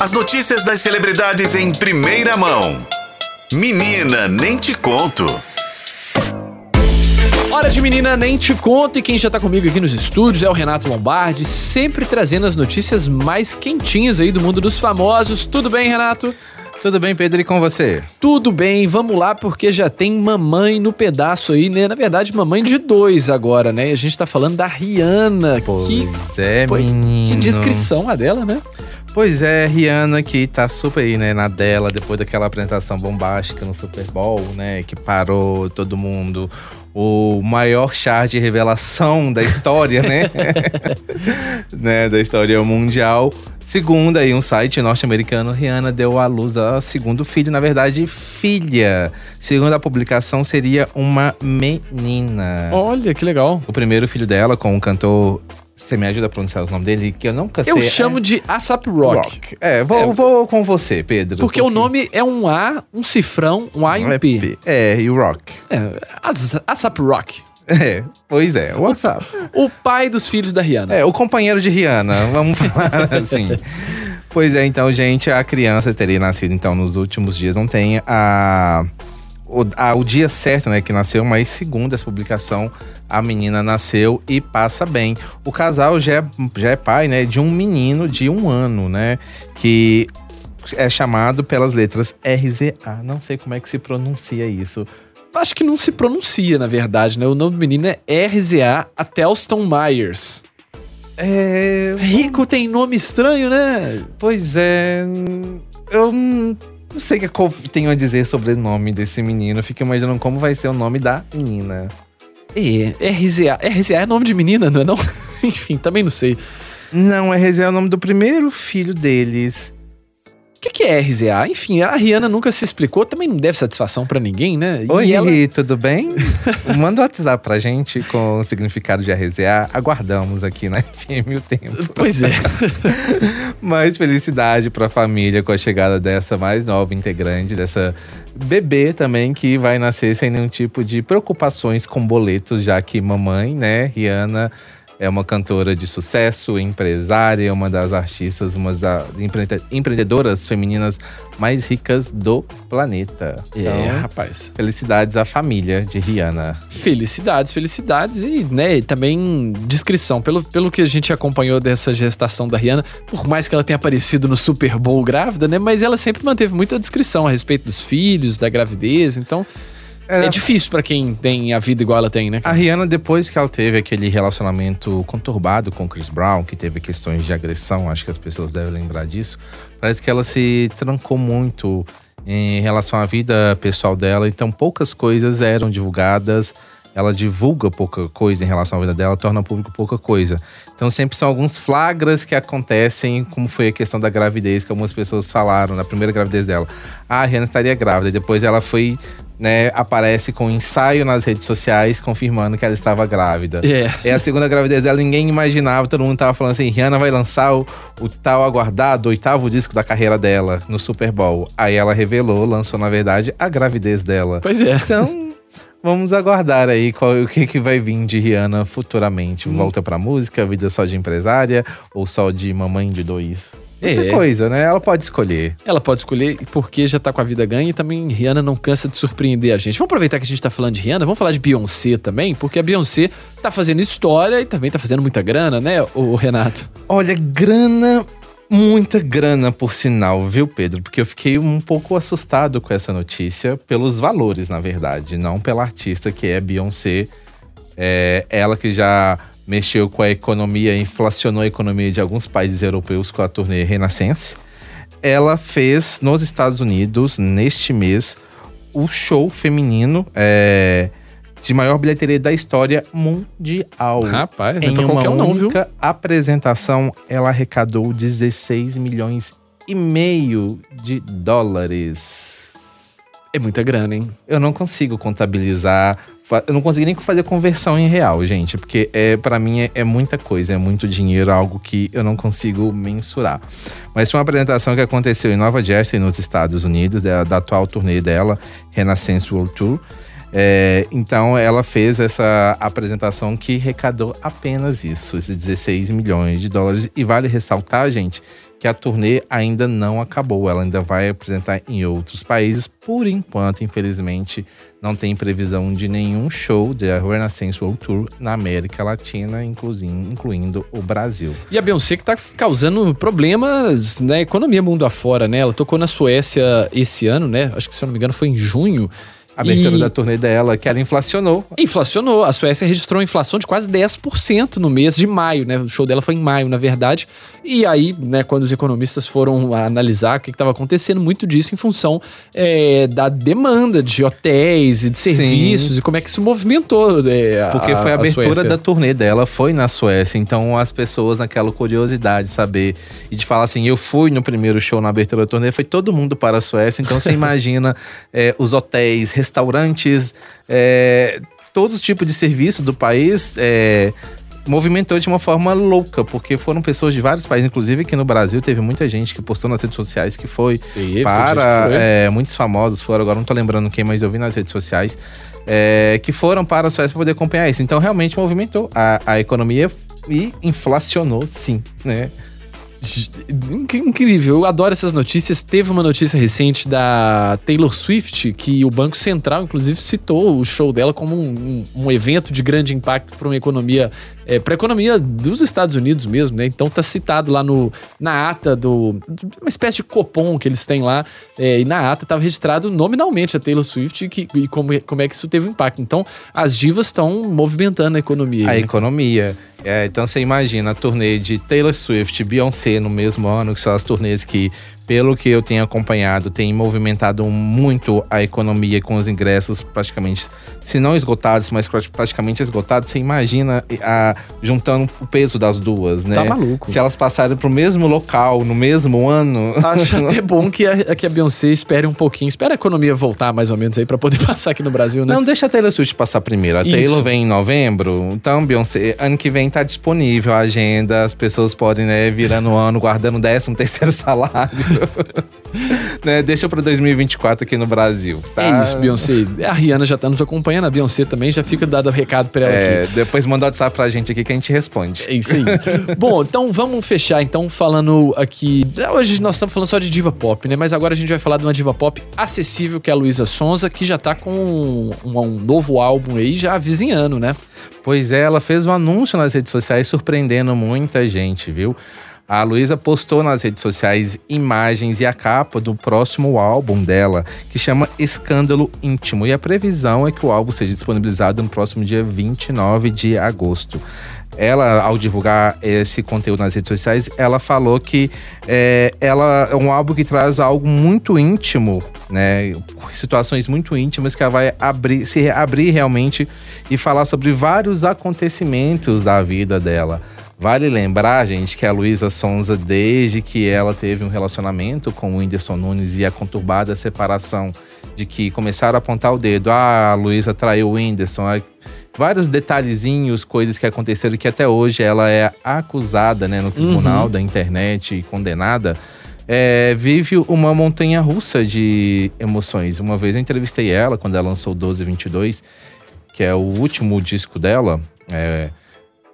As notícias das celebridades em primeira mão. Menina, nem te conto. Hora de menina, nem te conto. E quem já tá comigo aqui nos estúdios é o Renato Lombardi, sempre trazendo as notícias mais quentinhas aí do mundo dos famosos. Tudo bem, Renato? Tudo bem, Pedro, e com você? Tudo bem, vamos lá, porque já tem mamãe no pedaço aí, né? Na verdade, mamãe de dois agora, né? E a gente tá falando da Rihanna. Pois que, é, pô, menino. que descrição a dela, né? Pois é, Rihanna que tá super aí, né, na dela, depois daquela apresentação bombástica no Super Bowl, né, que parou todo mundo. O maior char de revelação da história, né? né, da história mundial. Segundo aí um site norte-americano, Rihanna deu à luz ao segundo filho, na verdade, filha. Segundo a publicação, seria uma menina. Olha, que legal. O primeiro filho dela, com o cantor você me ajuda a pronunciar o nome dele? Que eu nunca sei. Eu chamo é... de ASAP Rock. Rock. É, vou, é, vou com você, Pedro. Porque, porque, o nome é um A, um cifrão, um A e um P. É, e o Rock. É, ASAP Rock. É, pois é, o WhatsApp. O pai dos filhos da Rihanna. É, o companheiro de Rihanna, vamos falar assim. Pois é, então, gente, a criança teria nascido, então, nos últimos dias. Não tem a o, a, o dia certo, né, que nasceu, mas segundo essa publicação, a menina nasceu e passa bem. O casal já é, já é pai, né, de um menino de um ano, né, que é chamado pelas letras RZA. Não sei como é que se pronuncia isso. Acho que não se pronuncia, na verdade, né? O nome do menino é RZA Atelston Myers. É. Rico tem nome estranho, né? Pois é. Eu não sei o que eu tenho a dizer sobre o nome desse menino. Fico imaginando como vai ser o nome da menina. É, RZA. RZA é nome de menina, não é não? Enfim, também não sei. Não, RZA é o nome do primeiro filho deles. O que, que, é RZA? Enfim, a Rihanna nunca se explicou, também não deve satisfação para ninguém, né? E Oi, ela... tudo bem? Manda um WhatsApp pra gente com o significado de RZA. Aguardamos aqui na FM o tempo. Pois é. Mais felicidade pra família com a chegada dessa mais nova integrante, dessa bebê também que vai nascer sem nenhum tipo de preocupações com boletos, já que mamãe, né, Rihanna é uma cantora de sucesso, empresária, uma das artistas, uma das empreendedoras femininas mais ricas do planeta. É, então, rapaz. Felicidades à família de Rihanna. Felicidades, felicidades e, né, também descrição. Pelo, pelo que a gente acompanhou dessa gestação da Rihanna, por mais que ela tenha aparecido no Super Bowl grávida, né, mas ela sempre manteve muita descrição a respeito dos filhos, da gravidez, então é, é difícil para quem tem a vida igual ela tem, né? A Rihanna, depois que ela teve aquele relacionamento conturbado com Chris Brown, que teve questões de agressão, acho que as pessoas devem lembrar disso, parece que ela se trancou muito em relação à vida pessoal dela, então poucas coisas eram divulgadas ela divulga pouca coisa em relação à vida dela, torna público pouca coisa. Então sempre são alguns flagras que acontecem, como foi a questão da gravidez, que algumas pessoas falaram na primeira gravidez dela. Ah, a Rihanna estaria grávida. E depois ela foi, né, aparece com um ensaio nas redes sociais confirmando que ela estava grávida. É. É a segunda gravidez dela, ninguém imaginava, todo mundo tava falando assim, Rihanna vai lançar o, o tal aguardado oitavo disco da carreira dela no Super Bowl. Aí ela revelou, lançou na verdade a gravidez dela. Pois é. Então, Vamos aguardar aí qual, o que, que vai vir de Rihanna futuramente. Hum. Volta pra música, vida só de empresária ou só de mamãe de dois? Muita é. coisa, né? Ela pode escolher. Ela pode escolher porque já tá com a vida ganha e também Rihanna não cansa de surpreender a gente. Vamos aproveitar que a gente tá falando de Rihanna, vamos falar de Beyoncé também, porque a Beyoncé tá fazendo história e também tá fazendo muita grana, né, o Renato? Olha, grana Muita grana, por sinal, viu, Pedro? Porque eu fiquei um pouco assustado com essa notícia, pelos valores, na verdade, não pela artista que é Beyoncé. É ela que já mexeu com a economia, inflacionou a economia de alguns países europeus com a turnê Renaissance. Ela fez nos Estados Unidos, neste mês, o show feminino. É, de maior bilheteria da história mundial. Rapaz, em uma única não, viu? apresentação, ela arrecadou 16 milhões e meio de dólares. É muita grana, hein? Eu não consigo contabilizar, eu não consigo nem fazer conversão em real, gente, porque é para mim é, é, muita coisa, é muito dinheiro, algo que eu não consigo mensurar. Mas foi uma apresentação que aconteceu em Nova Jersey, nos Estados Unidos, da, da atual turnê dela, Renaissance World Tour. É, então ela fez essa apresentação que arrecadou apenas isso, esses 16 milhões de dólares. E vale ressaltar, gente, que a turnê ainda não acabou. Ela ainda vai apresentar em outros países. Por enquanto, infelizmente, não tem previsão de nenhum show da Renaissance World Tour na América Latina, incluindo o Brasil. E a Beyoncé que tá causando problemas na economia mundo afora, né? Ela tocou na Suécia esse ano, né? Acho que se eu não me engano foi em junho. A abertura e... da turnê dela, que ela inflacionou. Inflacionou. A Suécia registrou uma inflação de quase 10% no mês de maio, né? O show dela foi em maio, na verdade. E aí, né, quando os economistas foram analisar o que estava acontecendo, muito disso em função é, da demanda de hotéis e de serviços Sim. e como é que se movimentou. É, Porque foi a, a abertura a da turnê dela, foi na Suécia. Então as pessoas, naquela curiosidade de saber e de falar assim, eu fui no primeiro show na abertura da turnê, foi todo mundo para a Suécia. Então você imagina é, os hotéis, restaurantes, é, todos os tipos de serviço do país é, movimentou de uma forma louca, porque foram pessoas de vários países, inclusive aqui no Brasil teve muita gente que postou nas redes sociais que foi e, para foi. É, muitos famosos foram, agora não tô lembrando quem, mas eu vi nas redes sociais é, que foram para a Suécia para poder acompanhar isso. Então realmente movimentou a, a economia e inflacionou, sim, né? Incrível, eu adoro essas notícias. Teve uma notícia recente da Taylor Swift que o Banco Central, inclusive, citou o show dela como um, um, um evento de grande impacto para uma economia é, para a economia dos Estados Unidos mesmo, né? Então tá citado lá no, na ata do. uma espécie de copom que eles têm lá, é, e na ata estava registrado nominalmente a Taylor Swift e, que, e como, como é que isso teve um impacto. Então as divas estão movimentando a economia. A né? economia. É, então você imagina a turnê de Taylor Swift e Beyoncé no mesmo ano, que são as turnês que pelo que eu tenho acompanhado, tem movimentado muito a economia com os ingressos praticamente, se não esgotados, mas praticamente esgotados. Você imagina a, juntando o peso das duas, né? Tá maluco. Se elas passarem pro mesmo local, no mesmo ano. Acho até bom que a, que a Beyoncé espere um pouquinho, espera a economia voltar mais ou menos aí para poder passar aqui no Brasil, né? Não, deixa a Taylor Swift passar primeiro. A Isso. Taylor vem em novembro, então Beyoncé, ano que vem tá disponível a agenda, as pessoas podem, né, virando o ano, guardando o décimo terceiro salário. né? Deixa pra 2024 aqui no Brasil. Tá? É isso, Beyoncé. A Rihanna já tá nos acompanhando, a Beyoncé também já fica dado o recado pra ela é, aqui. Depois manda o WhatsApp pra gente aqui que a gente responde. É isso aí. Bom, então vamos fechar então falando aqui. Hoje nós estamos falando só de diva pop, né? Mas agora a gente vai falar de uma diva pop acessível, que é a Luísa Sonza, que já tá com um, um novo álbum aí, já vizinhando, né? Pois é, ela fez um anúncio nas redes sociais surpreendendo muita gente, viu? A Luísa postou nas redes sociais imagens e a capa do próximo álbum dela, que chama Escândalo Íntimo. E a previsão é que o álbum seja disponibilizado no próximo dia 29 de agosto. Ela, ao divulgar esse conteúdo nas redes sociais, ela falou que é, ela é um álbum que traz algo muito íntimo, né? Situações muito íntimas que ela vai abrir, se abrir realmente e falar sobre vários acontecimentos da vida dela. Vale lembrar, gente, que a Luísa Sonza, desde que ela teve um relacionamento com o Whindersson Nunes e a conturbada separação de que começaram a apontar o dedo, ah, a Luísa traiu o Whindersson, vários detalhezinhos, coisas que aconteceram que até hoje ela é acusada né, no tribunal uhum. da internet e condenada. É, vive uma montanha russa de emoções. Uma vez eu entrevistei ela quando ela lançou 1222, que é o último disco dela. É,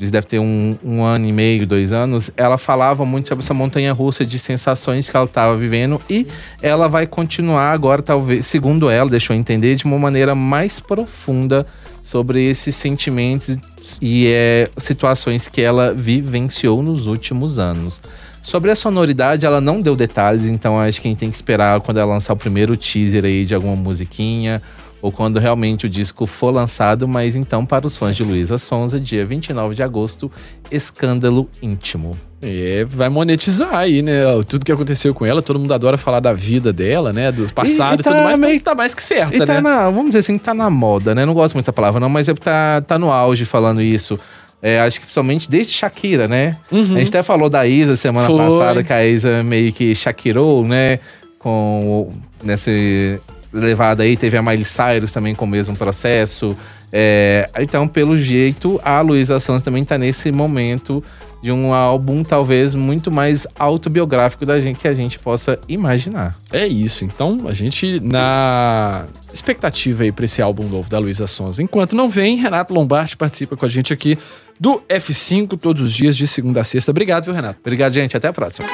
eles devem ter um, um, ano e meio, dois anos, ela falava muito sobre essa montanha russa de sensações que ela estava vivendo e ela vai continuar agora, talvez, segundo ela, deixou entender, de uma maneira mais profunda sobre esses sentimentos e é, situações que ela vivenciou nos últimos anos. Sobre a sonoridade, ela não deu detalhes, então acho que a gente tem que esperar quando ela lançar o primeiro teaser aí de alguma musiquinha ou quando realmente o disco for lançado, mas então para os fãs de Luísa Sonza, dia 29 de agosto, Escândalo Íntimo. É, vai monetizar aí, né? Tudo que aconteceu com ela, todo mundo adora falar da vida dela, né? Do passado e, e, tá e tudo mais, meio... então tá mais que certa, e tá né? Na, vamos dizer assim, tá na moda, né? Não gosto muito dessa palavra, não, mas é tá, tá no auge falando isso. É, acho que principalmente desde Shakira, né? Uhum. A gente até falou da Isa semana Foi. passada, que a Isa meio que Shakirou, né? Com nesse levada aí, teve a Miley Cyrus também com o mesmo processo. É, então, pelo jeito, a Luísa Santos também está nesse momento de um álbum talvez muito mais autobiográfico da gente que a gente possa imaginar. É isso. Então, a gente na expectativa aí para esse álbum novo da Luísa Sons. Enquanto não vem, Renato Lombardi participa com a gente aqui do F5 todos os dias de segunda a sexta. Obrigado, viu, Renato? Obrigado, gente. Até a próxima.